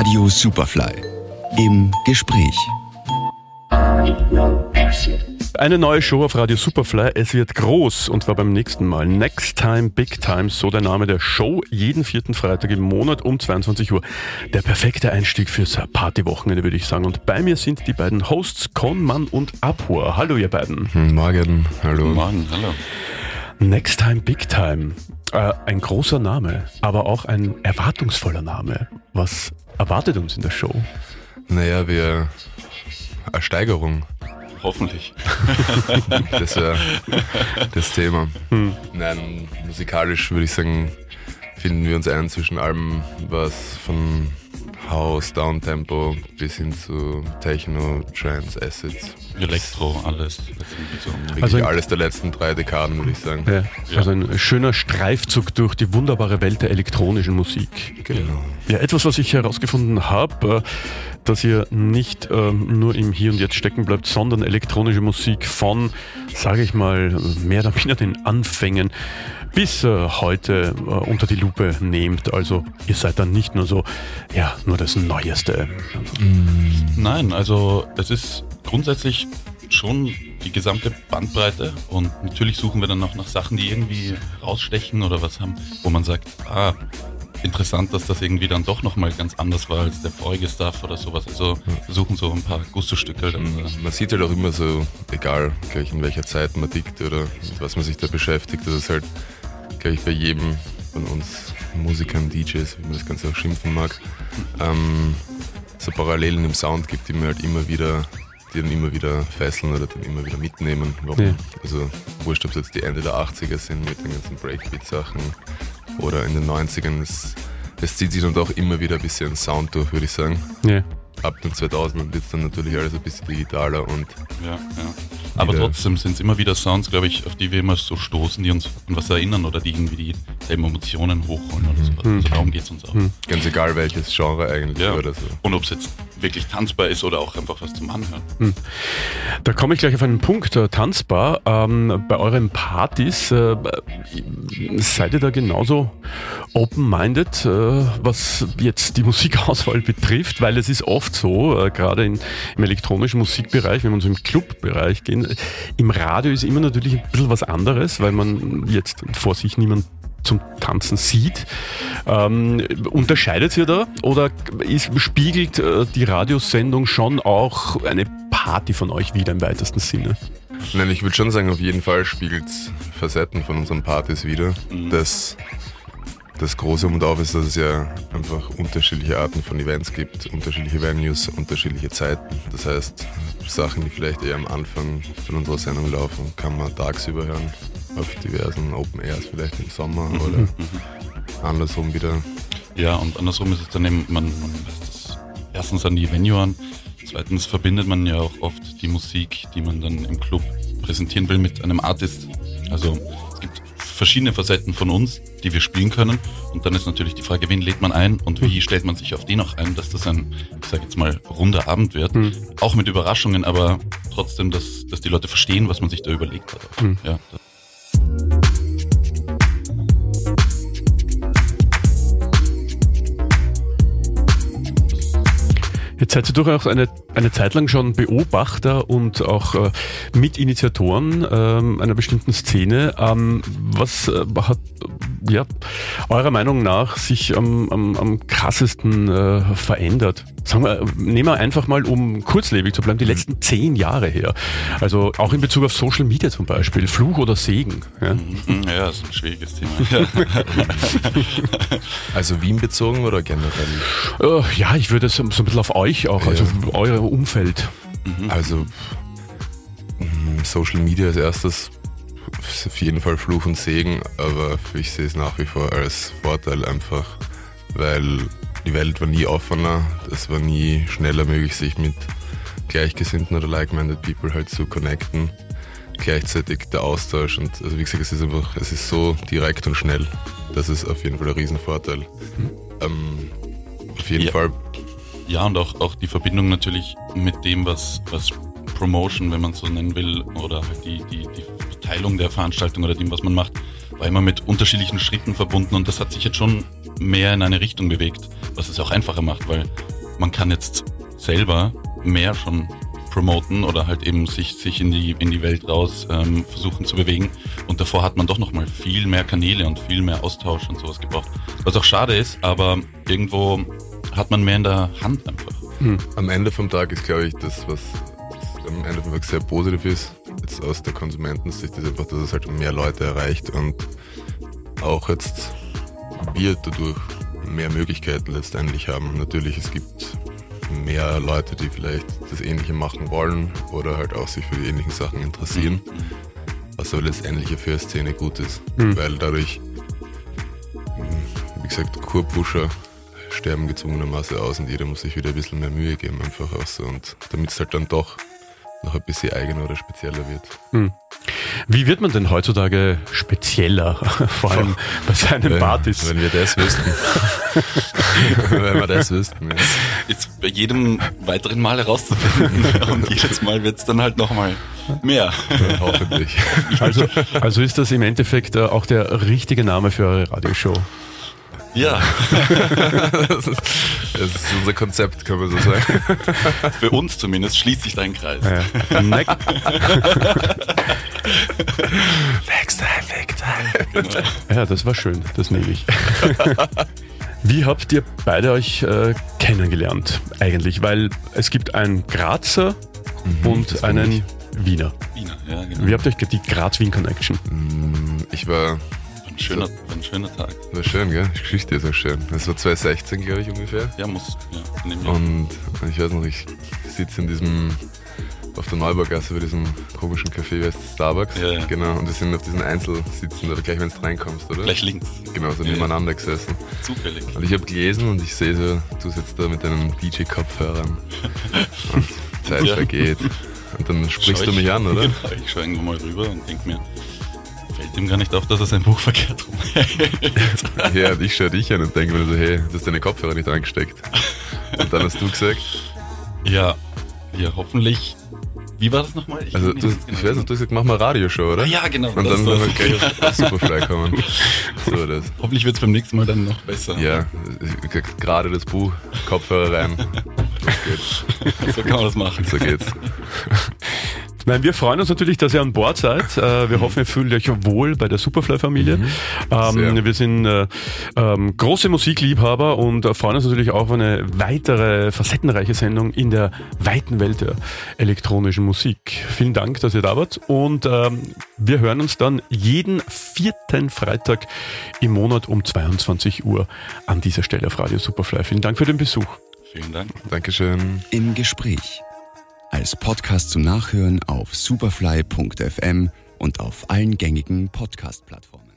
Radio Superfly im Gespräch. Eine neue Show auf Radio Superfly. Es wird groß und zwar beim nächsten Mal. Next Time Big Time, so der Name der Show. Jeden vierten Freitag im Monat um 22 Uhr. Der perfekte Einstieg fürs Partywochenende, würde ich sagen. Und bei mir sind die beiden Hosts Konmann und Abhor. Hallo, ihr beiden. Morgen, hallo. Morgen, hallo. Next Time Big Time. Äh, ein großer Name, aber auch ein erwartungsvoller Name. Was erwartet uns in der Show? Naja, wir. Eine Steigerung. Hoffentlich. Das wäre das Thema. Nein, musikalisch würde ich sagen, finden wir uns ein zwischen allem, was von House, Downtempo bis hin zu Techno, Trance, Acids. Elektro, alles. Das sind so Wirklich Also- alles der letzten drei Dekaden, würde ich sagen. Ja, also ein schöner Streifzug durch die wunderbare Welt der elektronischen Musik. Genau. Ja, etwas, was ich herausgefunden habe, äh, dass ihr nicht ähm, nur im Hier und Jetzt stecken bleibt, sondern elektronische Musik von, sage ich mal, mehr oder weniger den Anfängen bis äh, heute äh, unter die Lupe nehmt. Also ihr seid dann nicht nur so, ja, nur das Neueste. Nein, also es ist grundsätzlich schon die gesamte Bandbreite und natürlich suchen wir dann noch nach Sachen, die irgendwie rausstechen oder was haben, wo man sagt, ah, interessant, dass das irgendwie dann doch nochmal ganz anders war als der vorige Stuff oder sowas. Also wir suchen so ein paar Gusto-Stücke. Dann, äh, Man sieht halt auch immer so, egal gleich in welcher Zeit man tickt oder mit was man sich da beschäftigt, dass es halt gleich bei jedem von uns Musikern, DJs, wie man das Ganze auch schimpfen mag, ähm, so Parallelen im Sound gibt, die mir halt immer wieder, die dann immer wieder fesseln oder dann immer wieder mitnehmen. Warum? Ja. Also wurscht, ob es jetzt die Ende der 80er sind mit den ganzen Breakbeat-Sachen oder in den 90ern, es, es zieht sich dann doch immer wieder ein bisschen Sound durch, würde ich sagen Ja. ab den 2000 wird es dann natürlich alles ein bisschen digitaler und Ja, ja. Aber trotzdem sind es immer wieder Sounds, glaube ich, auf die wir immer so stoßen, die uns an was erinnern oder die irgendwie dieselben Emotionen hochholen oder sowas. Also darum geht es uns auch. ganz egal welches Genre eigentlich Ja. oder so. Und ob es jetzt wirklich tanzbar ist oder auch einfach was zum Anhören. Da komme ich gleich auf einen Punkt, äh, tanzbar. Ähm, bei euren Partys, äh, seid ihr da genauso open-minded, äh, was jetzt die Musikauswahl betrifft? Weil es ist oft so, äh, gerade im elektronischen Musikbereich, wenn man so im Clubbereich gehen, im Radio ist immer natürlich ein bisschen was anderes, weil man jetzt vor sich niemand zum Tanzen sieht. Ähm, unterscheidet ihr da oder ist, spiegelt äh, die Radiosendung schon auch eine Party von euch wieder im weitesten Sinne? Nein, ich würde schon sagen, auf jeden Fall spiegelt es Facetten von unseren Partys wieder. Das, das Große um und auf ist, dass es ja einfach unterschiedliche Arten von Events gibt, unterschiedliche Venues, unterschiedliche Zeiten. Das heißt, Sachen, die vielleicht eher am Anfang von unserer Sendung laufen, kann man tagsüber hören, auf diversen Open Airs vielleicht im Sommer oder andersrum wieder. Ja, und andersrum ist es dann eben, man, man lässt es erstens an die Venue an, zweitens verbindet man ja auch oft die Musik, die man dann im Club präsentieren will, mit einem Artist. Also es gibt verschiedene Facetten von uns, die wir spielen können. Und dann ist natürlich die Frage, wen lädt man ein und wie stellt man sich auf den auch ein, dass das ein, ich sage jetzt mal, runder Abend wird. Auch mit Überraschungen, aber trotzdem, dass, dass die Leute verstehen, was man sich da überlegt hat. Ja, Jetzt seid ihr durchaus eine, eine Zeit lang schon Beobachter und auch äh, Mitinitiatoren ähm, einer bestimmten Szene. Ähm, was äh, hat äh, ja, eurer Meinung nach sich am, am, am krassesten äh, verändert? Sagen wir, nehmen wir einfach mal, um kurzlebig zu bleiben, die letzten zehn Jahre her. Also auch in Bezug auf Social Media zum Beispiel, Fluch oder Segen. Ja? Mhm, ja das ist ein schwieriges Thema. Ja. Also Wien bezogen oder generell? Äh, ja, ich würde so, so ein bisschen auf euch auch, also euer Umfeld. Also mh, Social Media als erstes ist auf jeden Fall Fluch und Segen, aber ich sehe es nach wie vor als Vorteil einfach, weil die Welt war nie offener, es war nie schneller möglich, sich mit Gleichgesinnten oder like-minded people halt zu connecten. Gleichzeitig der Austausch und also wie gesagt, es ist einfach, es ist so direkt und schnell. Das ist auf jeden Fall ein Riesenvorteil. Ähm, auf jeden Ja. Fall Ja, und auch, auch die Verbindung natürlich mit dem, was, was Promotion, wenn man so nennen will, oder halt die, die, die Verteilung der Veranstaltung oder dem, was man macht, war immer mit unterschiedlichen Schritten verbunden und das hat sich jetzt schon mehr in eine Richtung bewegt, was es auch einfacher macht, weil man kann jetzt selber mehr schon promoten oder halt eben sich, sich in, die, in die Welt raus ähm, versuchen zu bewegen. Und davor hat man doch nochmal viel mehr Kanäle und viel mehr Austausch und sowas gebraucht. Was auch schade ist, aber irgendwo hat man mehr in der Hand einfach. Hm. Am Ende vom Tag ist, glaube ich, das, was am Ende vom Tag sehr positiv ist, jetzt aus der Konsumentensicht, ist einfach, dass es halt mehr Leute erreicht und auch jetzt wir dadurch mehr Möglichkeiten letztendlich haben. Natürlich, es gibt mehr Leute, die vielleicht das Ähnliche machen wollen oder halt auch sich für die ähnlichen Sachen interessieren. Was aber letztendlich für die Szene gut ist, mhm. weil dadurch, wie gesagt, Kurpusher sterben gezwungenermaßen aus und jeder muss sich wieder ein bisschen mehr Mühe geben, einfach auch so. Und damit es halt dann doch noch ein bisschen eigener oder spezieller wird. Hm. Wie wird man denn heutzutage spezieller, vor allem bei seinen Partys? Wenn wir das wüssten. wenn wir das wüssten. Ja. Jetzt bei jedem weiteren Mal herauszufinden und jedes Mal wird es dann halt nochmal mehr. Ja, hoffentlich. Also, also ist das im Endeffekt äh, auch der richtige Name für eure Radioshow? Ja. das, ist, das, ist, unser Konzept, kann man so sagen. Für uns zumindest schließt sich dein Kreis. Ja. Next time, next time. Genau. Ja, das war schön, das nehme ich. Wie habt ihr beide euch äh, kennengelernt eigentlich? Weil es gibt einen Grazer mhm, und einen Wiener. Wiener, ja, genau. Wie habt ihr euch die Graz-Wien-Connection? Mm, ich war schöner, ein schöner Tag. War schön, gell? Die Geschichte ist auch schön. Das war 2016, glaube ich, ungefähr. Ja, muss. Ja, und ich weiß noch, ich sitze in diesem, auf der Neubaugasse bei diesem komischen Café, wie heißt Starbucks? Ja, ja. Genau, und wir sind auf diesen Einzelsitzen, oder gleich, wenn du reinkommst, oder? Gleich links. Genau, so ja, nebeneinander gesessen. Zufällig. Und ich habe gelesen und ich sehe so, du sitzt da mit deinen DJ-Kopfhörern und Zeit vergeht. Und dann sprichst du mich an, oder? Genau, ich schaue irgendwo mal rüber und denke mir, fällt ihm gar nicht auf, dass er sein Buch verkehrt rumhält. ja, ich schaue dich an und denke mir so, hey, du hast deine Kopfhörer nicht angesteckt. Und dann hast du gesagt? Ja, ja, hoffentlich. Wie war das nochmal? Ich also, du, genau ich weiß nicht, du hast gesagt, mach mal Radioshow, oder? Ja, genau. Und dann gleich auf Superfly kommen. So, das. Hoffentlich wird es beim nächsten Mal dann noch besser. Ja, gerade das Buch, Kopfhörer rein. So kann man das machen. So geht's. Nein, wir freuen uns natürlich, dass ihr an Bord seid. Äh, wir mhm. hoffen, ihr fühlt euch wohl bei der Superfly-Familie. Mhm. Ähm, wir sind äh, ähm, große Musikliebhaber und freuen uns natürlich auch auf eine weitere facettenreiche Sendung in der weiten Welt der elektronischen Musik. Vielen Dank, dass ihr da wart und ähm, wir hören uns dann jeden vierten Freitag im Monat um 22 Uhr an dieser Stelle auf Radio Superfly. Vielen Dank für den Besuch. Vielen Dank. Dankeschön. Im Gespräch als Podcast zum Nachhören auf superfly.fm und auf allen gängigen Podcast-Plattformen.